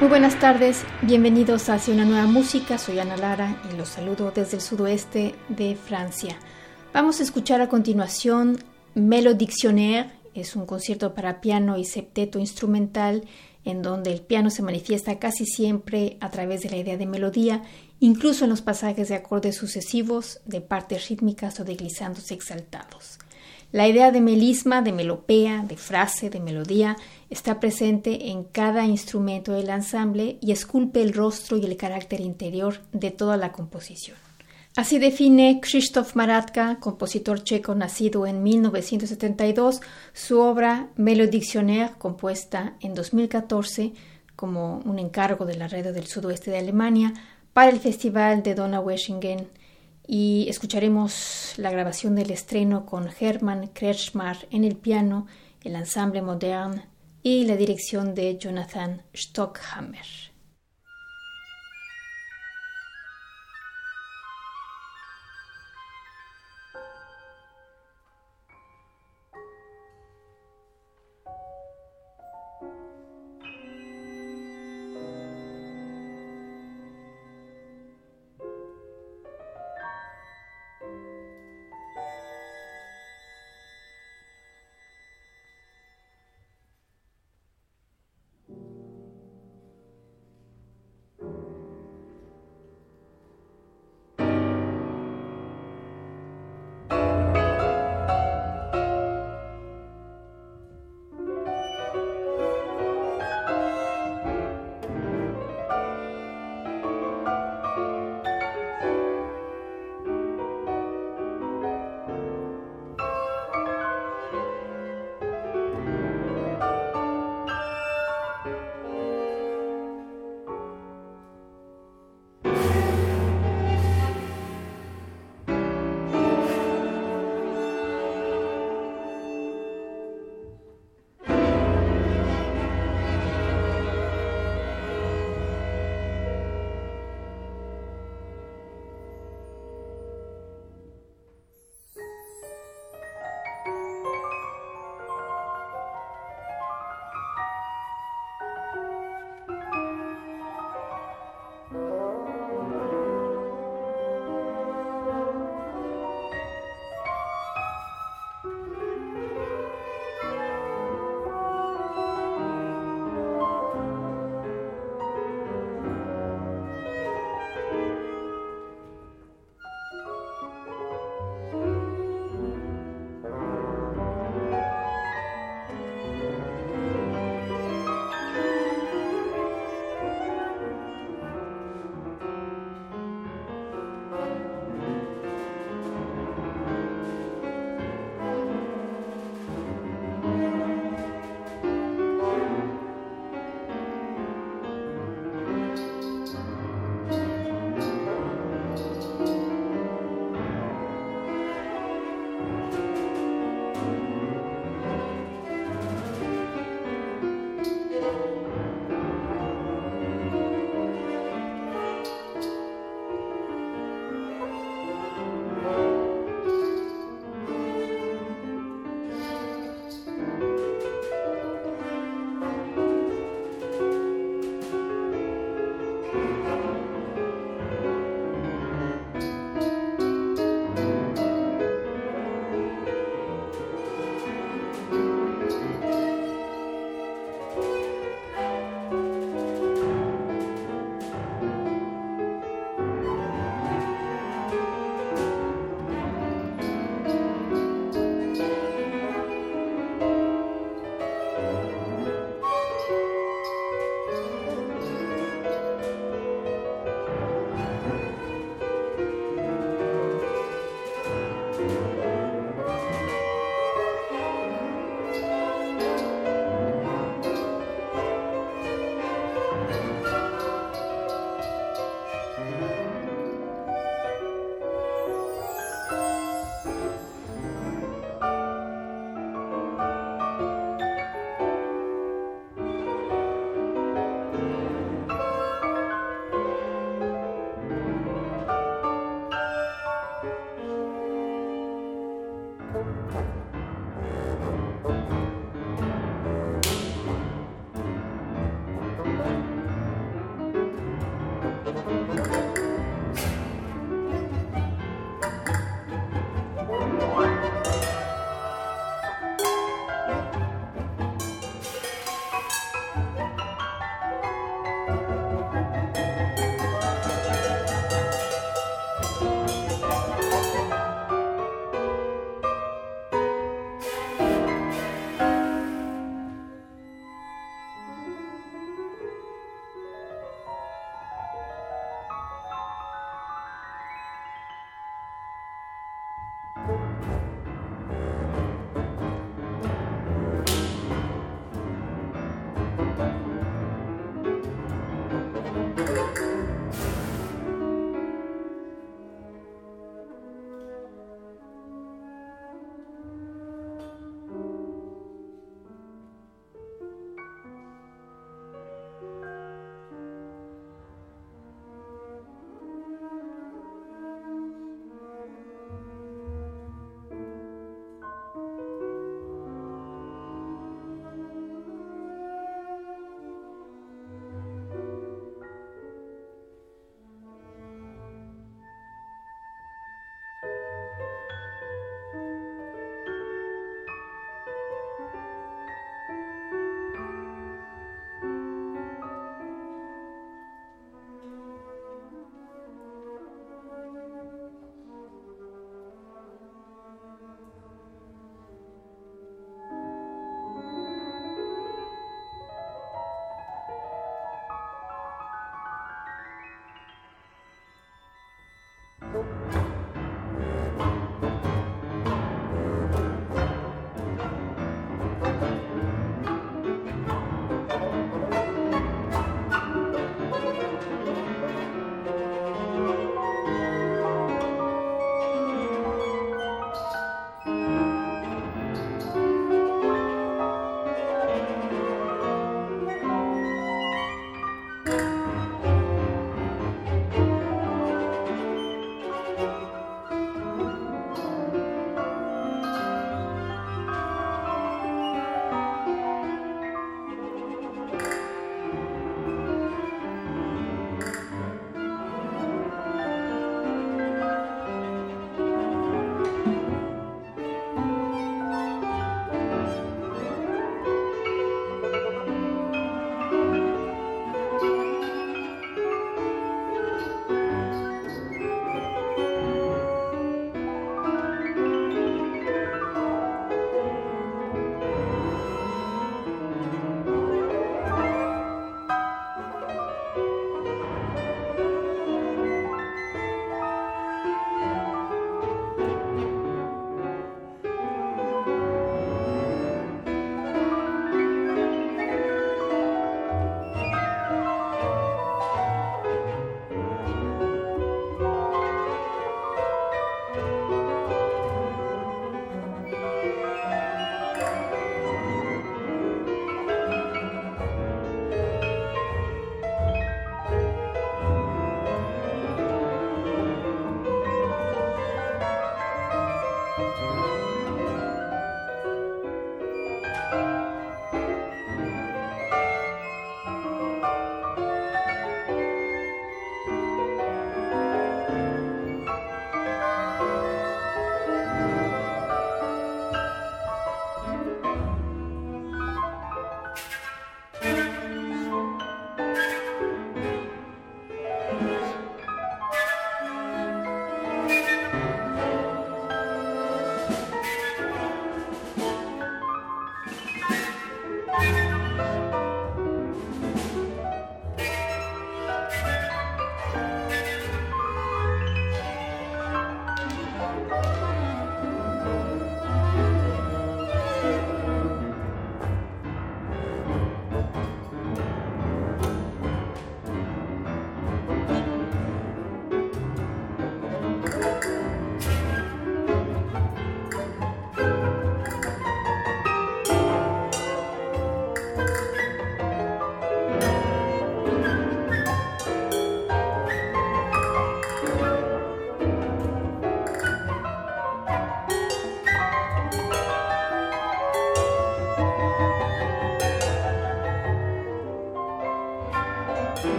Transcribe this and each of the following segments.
Muy buenas tardes, bienvenidos Hacia una nueva música, soy Ana Lara y los saludo desde el sudoeste de Francia. Vamos a escuchar a continuación Melodictionnaire, es un concierto para piano y septeto instrumental en donde el piano se manifiesta casi siempre a través de la idea de melodía, incluso en los pasajes de acordes sucesivos, de partes rítmicas o de glisandos exaltados. La idea de melisma, de melopea, de frase, de melodía está presente en cada instrumento del ensamble y esculpe el rostro y el carácter interior de toda la composición. Así define Krzysztof Maratka, compositor checo nacido en 1972, su obra Melodictionnaire, compuesta en 2014 como un encargo de la red del sudoeste de Alemania para el Festival de Donaueschingen y escucharemos la grabación del estreno con Hermann Kretschmar en el piano, el ensamble modern y la dirección de Jonathan Stockhammer.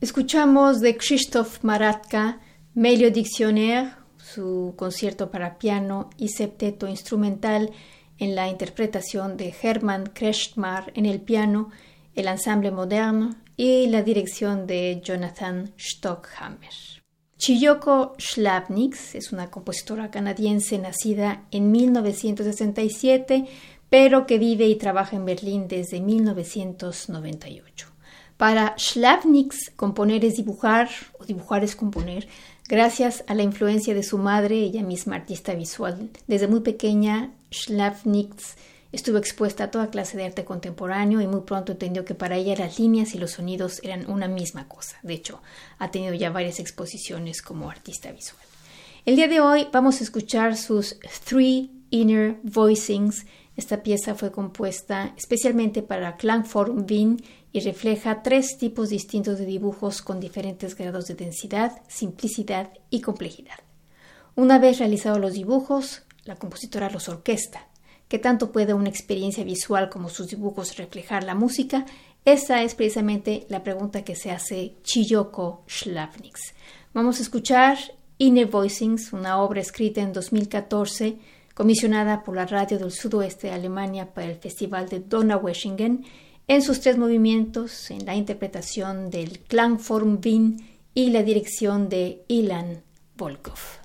Escuchamos de Krzysztof Maratka Melio Dictionnaire, su concierto para piano y septeto instrumental en la interpretación de Hermann Krechtmar en el piano, el ensamble moderno y la dirección de Jonathan Stockhammer. Chiyoko Schlapnix es una compositora canadiense nacida en 1967, pero que vive y trabaja en Berlín desde 1998. Para Schlavnix, componer es dibujar o dibujar es componer, gracias a la influencia de su madre, ella misma artista visual. Desde muy pequeña, Schlavnix estuvo expuesta a toda clase de arte contemporáneo y muy pronto entendió que para ella las líneas y los sonidos eran una misma cosa. De hecho, ha tenido ya varias exposiciones como artista visual. El día de hoy vamos a escuchar sus Three Inner Voicings. Esta pieza fue compuesta especialmente para Klangform Wien y refleja tres tipos distintos de dibujos con diferentes grados de densidad, simplicidad y complejidad. Una vez realizados los dibujos, la compositora los orquesta. ¿Qué tanto puede una experiencia visual como sus dibujos reflejar la música? Esa es precisamente la pregunta que se hace Chiyoko Schlavnix. Vamos a escuchar Inner Voicings, una obra escrita en 2014, comisionada por la Radio del Sudoeste de Alemania para el Festival de Donaueschingen en sus tres movimientos, en la interpretación del Klangform Wien y la dirección de Ilan Volkov.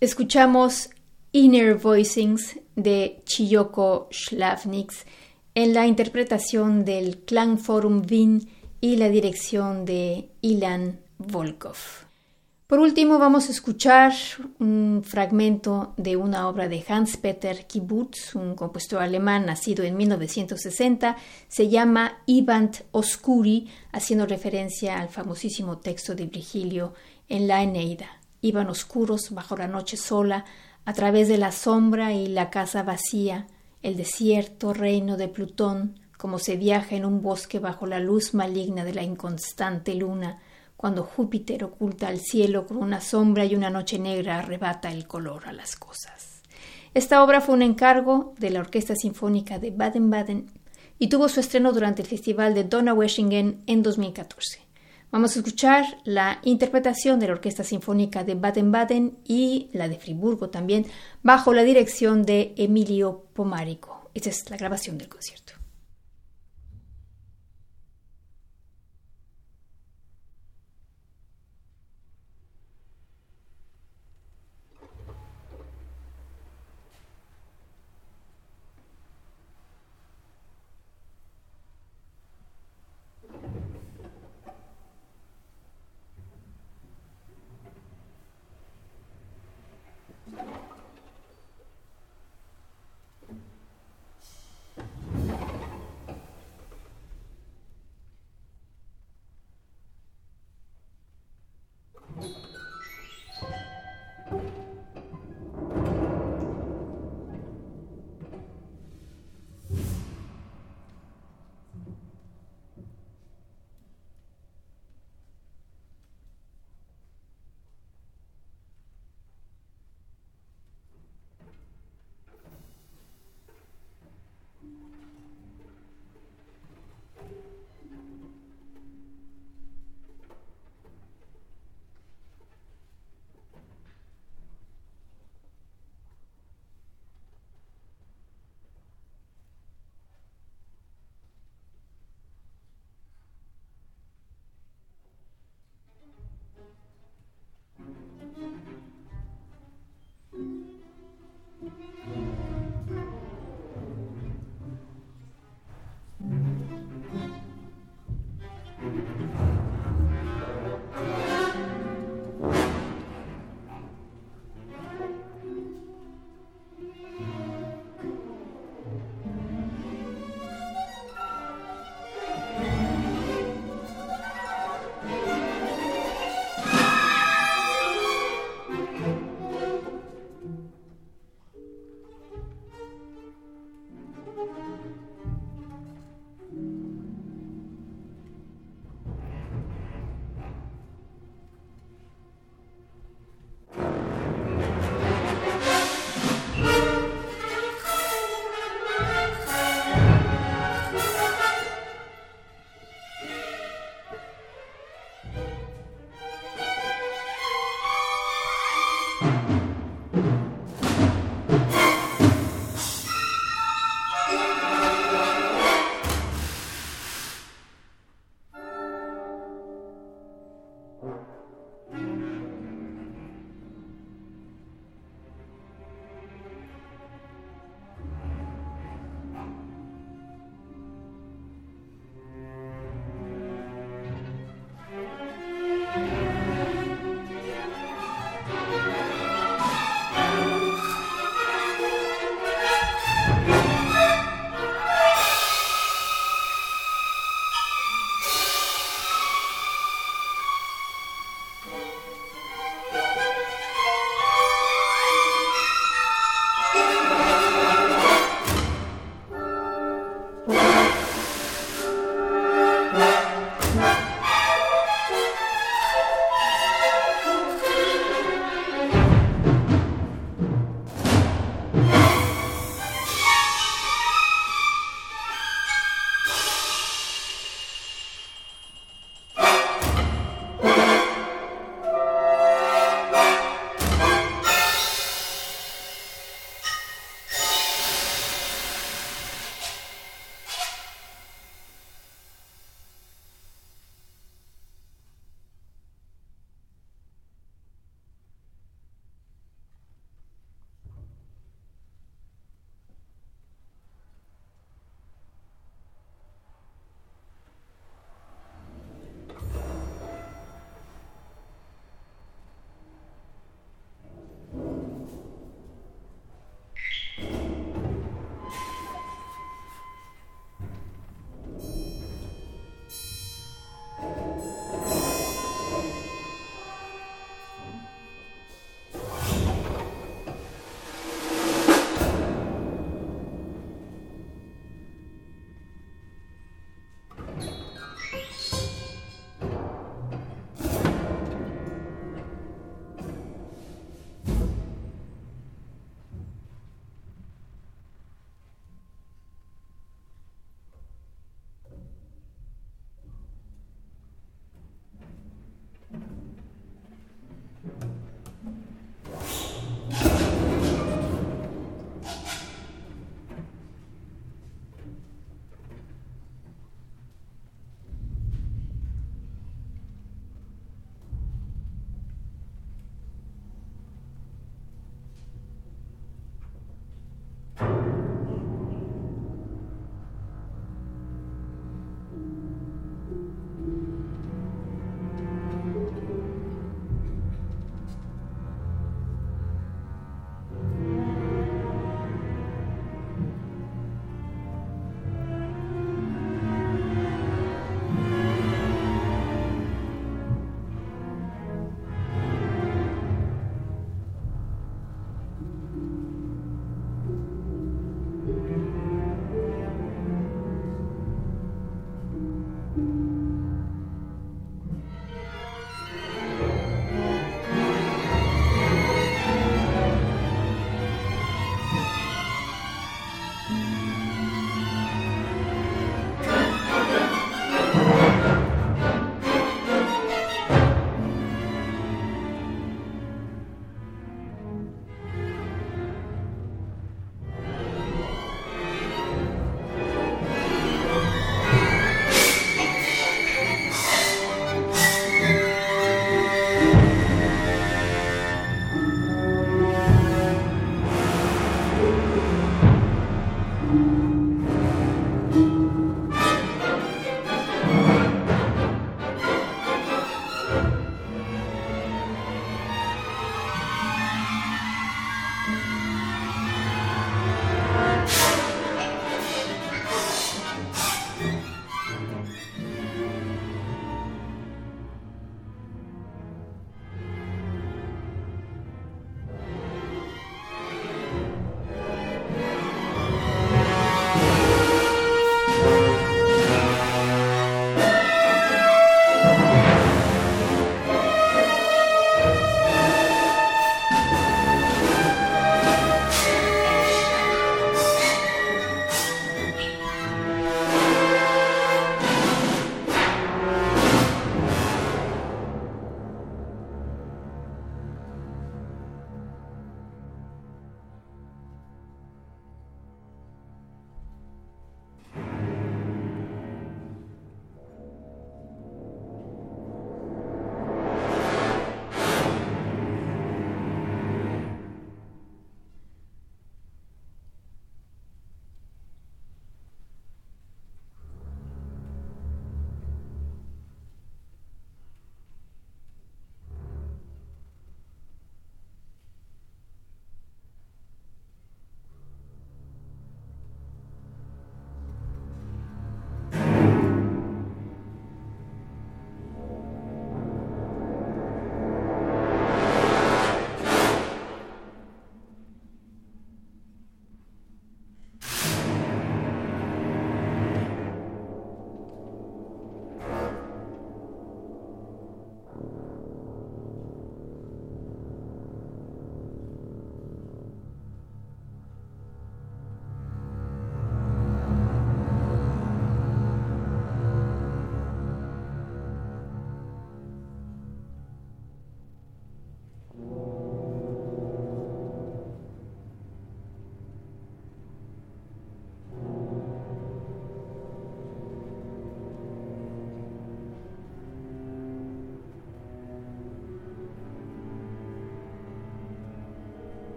Escuchamos Inner Voicings de Chiyoko Schlavnix en la interpretación del Clan Forum Wien y la dirección de Ilan Volkov. Por último, vamos a escuchar un fragmento de una obra de Hans-Peter Kibbutz, un compositor alemán nacido en 1960. Se llama Ibant Oscuri, haciendo referencia al famosísimo texto de Virgilio en la Eneida. Iban oscuros bajo la noche sola, a través de la sombra y la casa vacía, el desierto reino de Plutón, como se viaja en un bosque bajo la luz maligna de la inconstante luna, cuando Júpiter oculta al cielo con una sombra y una noche negra arrebata el color a las cosas. Esta obra fue un encargo de la Orquesta Sinfónica de Baden-Baden y tuvo su estreno durante el Festival de Donaueschingen en 2014. Vamos a escuchar la interpretación de la Orquesta Sinfónica de Baden-Baden y la de Friburgo también, bajo la dirección de Emilio Pomarico. Esta es la grabación del concierto.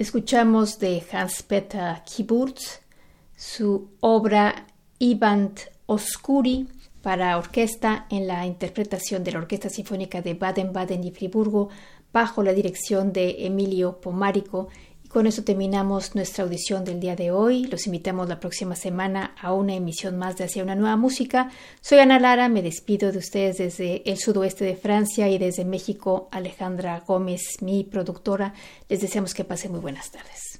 Escuchamos de Hans-Peter Kiburz su obra Iband Oscuri para orquesta en la interpretación de la Orquesta Sinfónica de Baden-Baden y Friburgo bajo la dirección de Emilio Pomárico con eso terminamos nuestra audición del día de hoy. Los invitamos la próxima semana a una emisión más de Hacia una nueva música. Soy Ana Lara, me despido de ustedes desde el sudoeste de Francia y desde México, Alejandra Gómez, mi productora. Les deseamos que pasen muy buenas tardes.